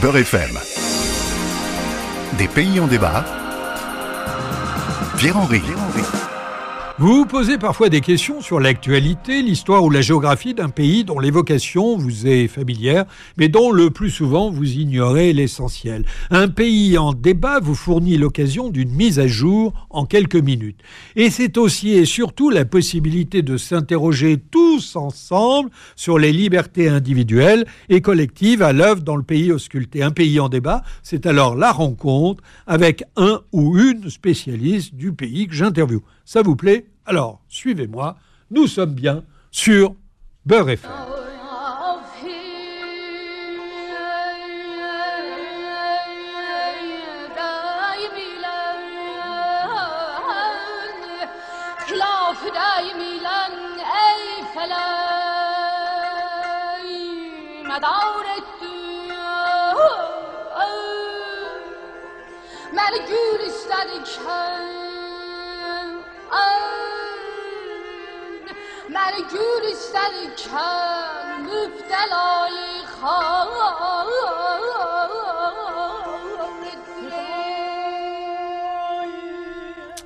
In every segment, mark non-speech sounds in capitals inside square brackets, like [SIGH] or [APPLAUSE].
Beurre FM. Des pays en débat. Pierre-Henri. Vous vous posez parfois des questions sur l'actualité, l'histoire ou la géographie d'un pays dont l'évocation vous est familière, mais dont le plus souvent vous ignorez l'essentiel. Un pays en débat vous fournit l'occasion d'une mise à jour en quelques minutes. Et c'est aussi et surtout la possibilité de s'interroger tous ensemble sur les libertés individuelles et collectives à l'œuvre dans le pays ausculté. Un pays en débat, c'est alors la rencontre avec un ou une spécialiste du pays que j'interviewe. Ça vous plaît? Alors, suivez-moi, nous sommes bien sur Beurre FM.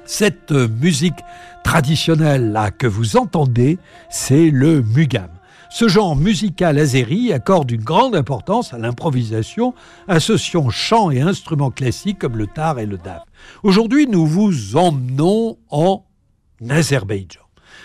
Cette musique traditionnelle que vous entendez, c'est le mugam. Ce genre musical azéri accorde une grande importance à l'improvisation, associant chant et instruments classiques comme le tar et le daf. Aujourd'hui, nous vous emmenons en Azerbaïdjan.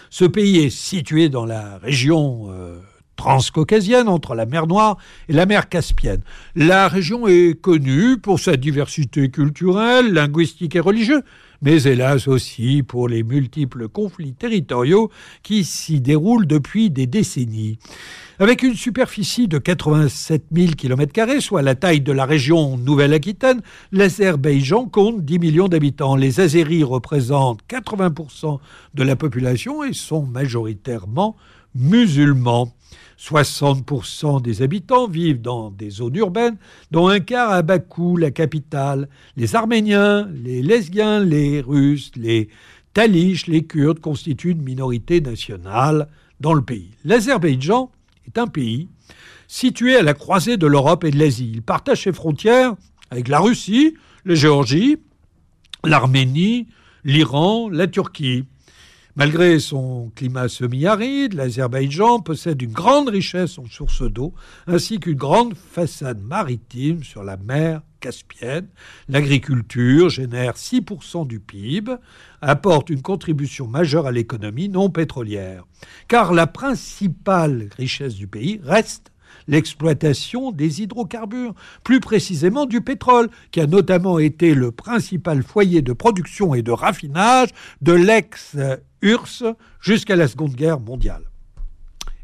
Ce pays est situé dans la région euh, transcaucasienne entre la mer Noire et la mer Caspienne. La région est connue pour sa diversité culturelle, linguistique et religieuse, mais hélas aussi pour les multiples conflits territoriaux qui s'y déroulent depuis des décennies. Avec une superficie de 87 000 km, soit la taille de la région Nouvelle-Aquitaine, l'Azerbaïdjan compte 10 millions d'habitants. Les Azéris représentent 80% de la population et sont majoritairement musulmans. 60% des habitants vivent dans des zones urbaines, dont un quart à Bakou, la capitale. Les Arméniens, les Lesbiens, les Russes, les Taliches, les Kurdes constituent une minorité nationale dans le pays. L'Azerbaïdjan est un pays situé à la croisée de l'Europe et de l'Asie. Il partage ses frontières avec la Russie, la Géorgie, l'Arménie, l'Iran, la Turquie. Malgré son climat semi-aride, l'Azerbaïdjan possède une grande richesse en sources d'eau, ainsi qu'une grande façade maritime sur la mer Caspienne. L'agriculture génère 6% du PIB, apporte une contribution majeure à l'économie non pétrolière. Car la principale richesse du pays reste l'exploitation des hydrocarbures, plus précisément du pétrole, qui a notamment été le principal foyer de production et de raffinage de l'ex-URSS jusqu'à la Seconde Guerre mondiale.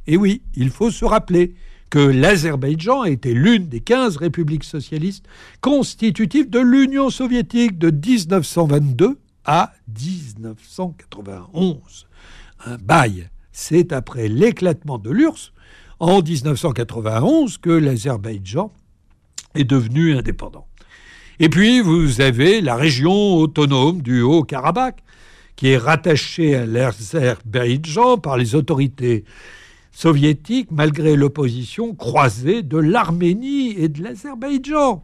Et oui, il faut se rappeler que l'Azerbaïdjan a été l'une des 15 républiques socialistes constitutives de l'Union soviétique de 1922 à 1991. Un bail. C'est après l'éclatement de l'URSS en 1991 que l'Azerbaïdjan est devenu indépendant. Et puis, vous avez la région autonome du Haut-Karabakh, qui est rattachée à l'Azerbaïdjan par les autorités soviétiques, malgré l'opposition croisée de l'Arménie et de l'Azerbaïdjan.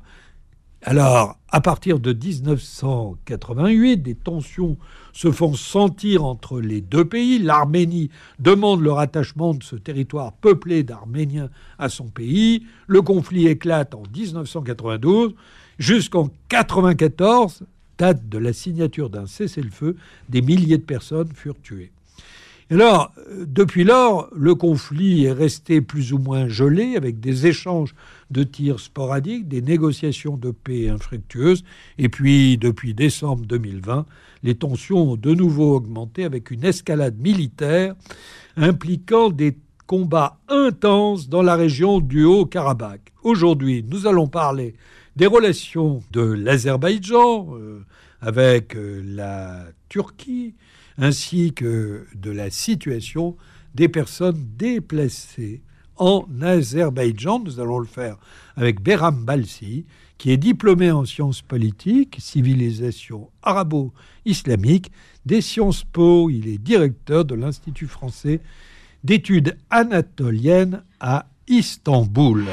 Alors, à partir de 1988, des tensions se font sentir entre les deux pays. L'Arménie demande le rattachement de ce territoire peuplé d'Arméniens à son pays. Le conflit éclate en 1992 jusqu'en 1994, date de la signature d'un cessez-le-feu. Des milliers de personnes furent tuées. Alors, depuis lors, le conflit est resté plus ou moins gelé avec des échanges de tirs sporadiques, des négociations de paix infructueuses. Et puis, depuis décembre 2020, les tensions ont de nouveau augmenté avec une escalade militaire impliquant des combats intenses dans la région du Haut-Karabakh. Aujourd'hui, nous allons parler des relations de l'Azerbaïdjan euh, avec euh, la Turquie, ainsi que de la situation des personnes déplacées en Azerbaïdjan. Nous allons le faire avec Behram Balsi, qui est diplômé en sciences politiques, civilisation arabo-islamique, des Sciences Po. Il est directeur de l'Institut français d'études anatoliennes à Istanbul.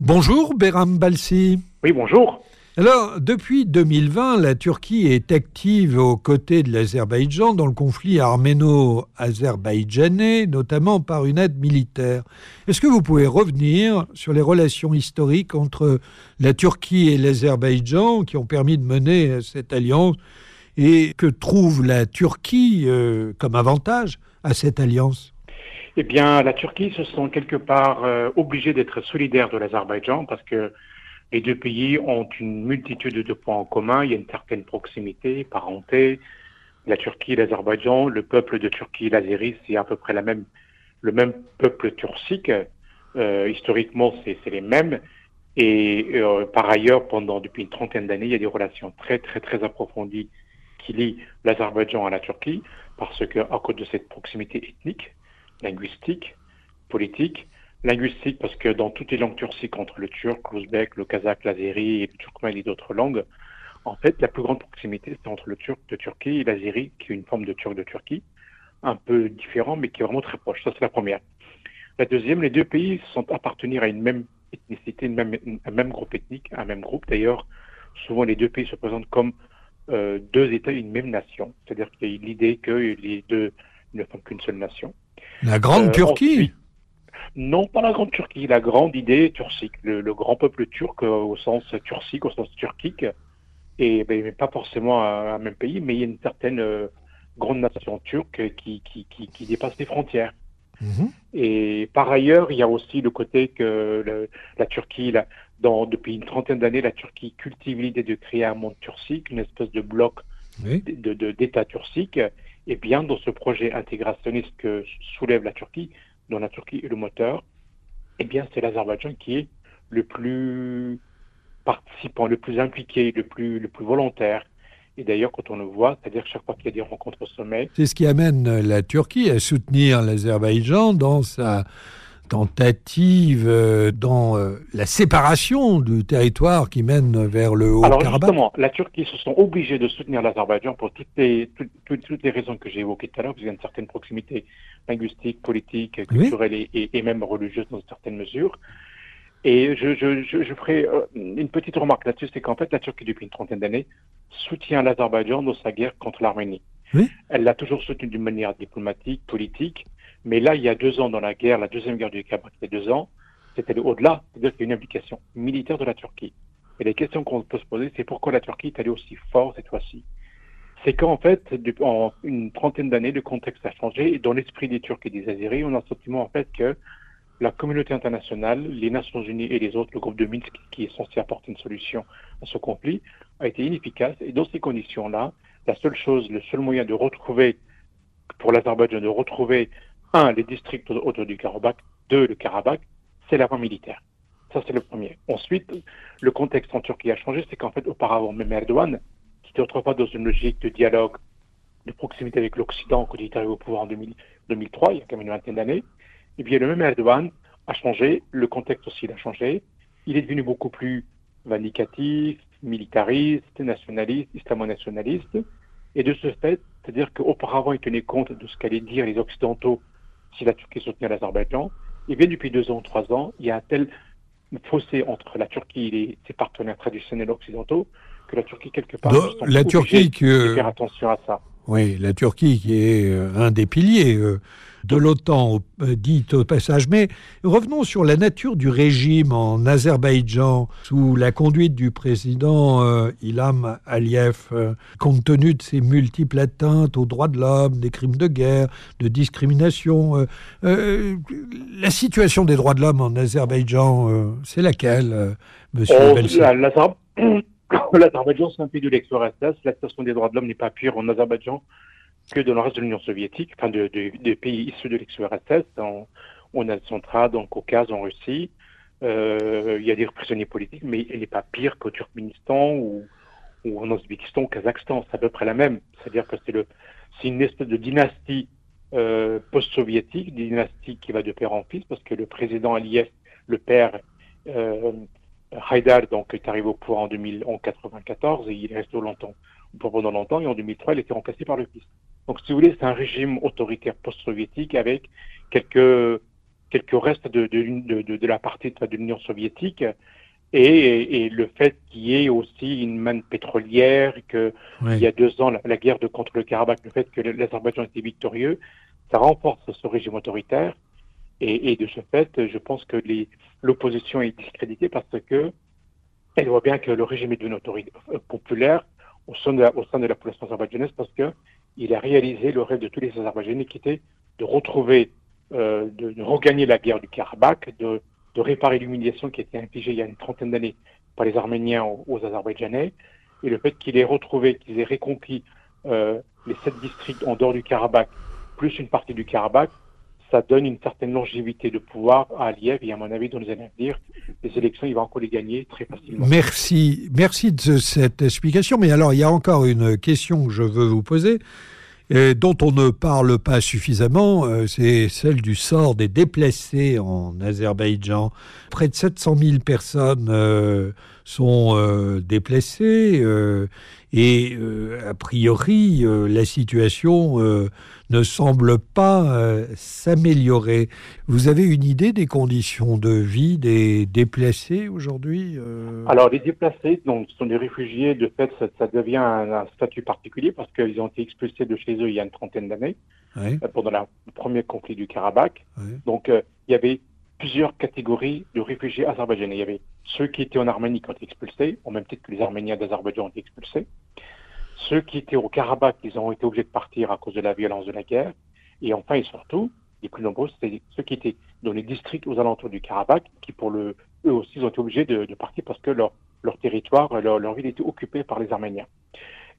Bonjour Béram Balsi. Oui, bonjour. Alors, depuis 2020, la Turquie est active aux côtés de l'Azerbaïdjan dans le conflit arméno-azerbaïdjanais, notamment par une aide militaire. Est-ce que vous pouvez revenir sur les relations historiques entre la Turquie et l'Azerbaïdjan qui ont permis de mener cette alliance et que trouve la Turquie euh, comme avantage à cette alliance? Eh bien, la Turquie se sent quelque part euh, obligée d'être solidaire de l'Azerbaïdjan parce que les deux pays ont une multitude de points en commun. Il y a une certaine proximité, parenté. La Turquie et l'Azerbaïdjan, le peuple de Turquie et l'Azérie, c'est à peu près la même, le même peuple turcique. Euh, historiquement, c'est les mêmes. Et euh, par ailleurs, pendant depuis une trentaine d'années, il y a des relations très très très approfondies qui lient l'Azerbaïdjan à la Turquie, parce que à cause de cette proximité ethnique, linguistique, politique, linguistique parce que dans toutes les langues turciques, entre le turc, l'ouzbek, le kazakh, l'azéri et le turkmène et d'autres langues, en fait, la plus grande proximité, c'est entre le turc de Turquie et l'azéri, qui est une forme de turc de Turquie, un peu différent, mais qui est vraiment très proche. Ça, c'est la première. La deuxième, les deux pays sont appartenir à une même ethnicité, une même, un même groupe ethnique, un même groupe. D'ailleurs, souvent, les deux pays se présentent comme euh, deux États, une même nation. C'est-à-dire qu'il y a l'idée que les deux ne font qu'une seule nation. La Grande euh, Turquie non, pas la Grande Turquie, la grande idée turcique, le, grand peuple turc euh, au sens turcique, au sens turquique, et ben, pas forcément un, même pays, mais il y a une certaine euh, grande nation turque qui, qui, qui, dépasse les frontières. Mhm. Et par ailleurs, il y a aussi le côté que la Turquie, dans, depuis une trentaine d'années, la Turquie cultive l'idée de créer un monde turcique, une espèce de bloc d'État turcique. Et bien, dans ce projet intégrationniste que soulève la Turquie, dont la Turquie est le moteur, eh bien, c'est l'Azerbaïdjan qui est le plus participant, le plus impliqué, le plus, le plus volontaire. Et d'ailleurs, quand on le voit, c'est-à-dire chaque fois qu'il y a des rencontres au sommet. C'est ce qui amène la Turquie à soutenir l'Azerbaïdjan dans sa tentative euh, dans euh, la séparation du territoire qui mène vers le Haut-Karabakh Alors justement, la Turquie se sont obligés de soutenir l'Azerbaïdjan pour toutes les, toutes, les raisons que j'ai évoquées tout à l'heure, parce qu'il y a une certaine proximité linguistique, politique, culturelle et, même religieuse dans certaines mesures. Et je, je, je, ferai euh, une petite remarque là-dessus, c'est qu'en fait, la Turquie, depuis une trentaine d'années, soutient l'Azerbaïdjan dans sa guerre contre l'Arménie. Elle l'a toujours soutenu d'une manière diplomatique, politique, mais là, il y a deux ans, dans la guerre, la deuxième guerre du Karabakh, il y a deux ans, c'était au-delà, c'est-à-dire qu'il y a une implication militaire de la Turquie. Et les questions qu'on peut se poser, c'est pourquoi la Turquie est allée aussi fort cette fois-ci? C'est qu'en fait, en une trentaine d'années, le contexte a changé et dans l'esprit des Turcs et des Azeris, on a le sentiment en fait que la communauté internationale, les Nations Unies et les autres, le groupe de Minsk qui est censé apporter une solution à ce conflit, a été inefficace. Et dans ces conditions-là, la seule chose, le seul moyen de retrouver, pour l'Azerbaïdjan, de retrouver un, les districts autour du Karabakh, deux, le Karabakh, c'est la voie militaire. Ça, c'est le premier. Ensuite, le contexte en Turquie a changé, c'est qu'en fait, auparavant, même Erdogan, qui était autrefois dans une logique de dialogue, de proximité avec l'Occident, quand il est arrivé au pouvoir en 2003, il y a quand même une vingtaine d'années, eh bien, le même Erdogan a changé, le contexte aussi a changé. Il est devenu beaucoup plus vindicatif, militariste, nationaliste, islamo-nationaliste. Et de ce fait, c'est-à-dire qu'auparavant, il tenait compte de ce qu'allaient dire les Occidentaux si la Turquie soutenait l'Azerbaïdjan, et bien depuis deux ans, trois ans, il y a un tel fossé entre la Turquie et ses partenaires traditionnels occidentaux que la Turquie, quelque part, la Turquie que... faire attention à ça. Oui, la Turquie qui est euh, un des piliers euh, de l'OTAN, euh, dit au passage. Mais revenons sur la nature du régime en Azerbaïdjan sous la conduite du président Ilham Aliyev, compte tenu de ses multiples atteintes aux droits de l'homme, des crimes de guerre, de discrimination. la situation des droits de l'homme en Azerbaïdjan, c'est laquelle, monsieur oh, [COUGHS] L'Azerbaïdjan, c'est un pays de l'ex-URSS. La situation des droits de l'homme n'est pas pire en Azerbaïdjan que dans le reste de l'Union soviétique, enfin de, des pays issus de l'ex-URSS, en, en centrale, dans le Caucase, en Russie. Euh, il y a des prisonniers politiques, mais elle n'est pas pire qu'au Turkménistan ou, ou en Ouzbékistan, au Kazakhstan. C'est à peu près la même. C'est-à-dire que c'est le, c'est une espèce de dynastie euh, post-soviétique, dynastie qui va de père en fils, parce que le président Aliyev, le père, euh, Haïdar donc, est arrivé au pouvoir en, 2000, en 94 et il est resté longtemps, pendant longtemps et en 2003 il a été remplacé par le fils. Donc si vous voulez, c'est un régime autoritaire post-soviétique avec quelques quelques restes de, de, de, de la partie de l'Union soviétique et, et, le fait qu'il y ait aussi une manne pétrolière, qu'il y a deux ans, la, guerre de contre le Karabakh, le fait que l'Azerbaïdjan était victorieux, ça renforce ce régime autoritaire. Et, et de ce fait, je pense que l'opposition est discréditée parce que elle voit bien que le régime est d'une autorité euh, populaire au sein de la, au sein de la population azerbaïdjanaise parce que il a réalisé le rêve de tous les Azerbaïdjanais qui était de retrouver, euh, de, regagner la guerre du Karabakh, de, de réparer l'humiliation qui a été infligée il y a une trentaine d'années par les Arméniens aux, Azerbaïdjanais, et le fait qu'il ait retrouvé, qu'ils aient réconquis euh, les sept districts en dehors du Karabakh, plus une partie du Karabakh, ça donne une certaine longévité de pouvoir à Aliyev et à mon avis dans les années à venir, les élections, il va encore les gagner très facilement. Merci, merci de cette explication. Mais alors, il y a encore une question que je veux vous poser et dont on ne parle pas suffisamment, euh, c'est celle du sort des déplacés en Azerbaïdjan. Près de 700 000 personnes euh, sont euh, déplacées euh, et euh, a priori la situation ne semble pas s'améliorer. Vous avez une idée des conditions de vie des déplacés aujourd'hui. Alors les déplacés donc, sont des réfugiés, de fait ça, ça devient un, un statut particulier parce qu'ils ont été expulsés de chez eux il y a une trentaine d'années oui. pendant le premier conflit du Karabakh. Oui. Donc il y avait plusieurs catégories de réfugiés azerbaïdjanais. Il y avait ceux qui étaient en Arménie qui ont été expulsés, au même titre que les Arméniens d'Azerbaïdjan ont été expulsés. Ceux qui étaient au Karabakh, ils ont été obligés de partir à cause de la violence de la guerre. Et enfin et surtout, les plus nombreux, c'était ceux qui étaient dans les districts aux alentours du Karabakh, qui pour eux aussi, ont été obligés de, partir parce que leur, leur territoire, leur, leur ville était occupée par les Arméniens.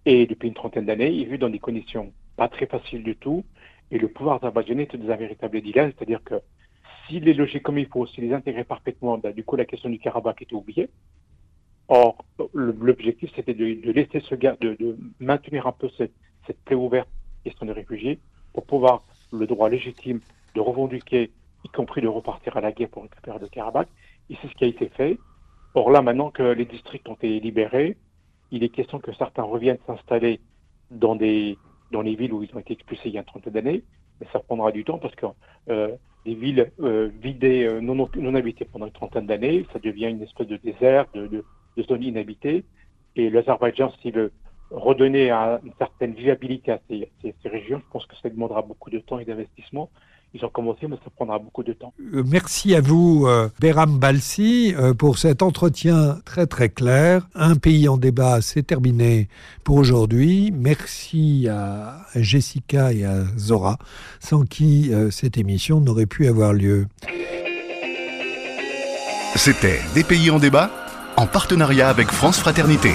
Et depuis une trentaine d'années, ils vivent dans des conditions pas très faciles du tout. Et le pouvoir azerbaïdjanais était dans un véritable dilemme, c'est-à-dire que s'il est logé comme il faut, s'il les intégrait parfaitement, ben, du coup, la question du Karabakh était oubliée. Or, l'objectif, c'était de, laisser ce gars, de, maintenir un peu cette, cette plaie ouverte, question des réfugiés, pour pouvoir le droit légitime de revendiquer, y compris de repartir à la guerre pour récupérer le Karabakh. Et c'est ce qui a été fait. Or là, maintenant que les districts ont été libérés, il est question que certains reviennent s'installer dans dans les villes où ils ont été expulsés il y a une trentaine d'années, mais ça prendra du temps parce que euh, des villes euh, vidées, euh, non, non habitées pendant une trentaine d'années, ça devient une espèce de désert, de, zone inhabitée. Et l'Azerbaïdjan, s'il veut redonner une certaine viabilité à ces, ces, ces régions, je pense que ça demandera beaucoup de temps et d'investissement. Ils ont commencé, mais ça prendra beaucoup de temps. Euh, merci à vous, euh, Beram Balsi, euh, pour cet entretien très très clair. Un pays en débat, c'est terminé pour aujourd'hui. Merci à Jessica et à Zora, sans qui cette émission n'aurait pu avoir lieu. C'était Des pays en débat, en partenariat avec France Fraternité.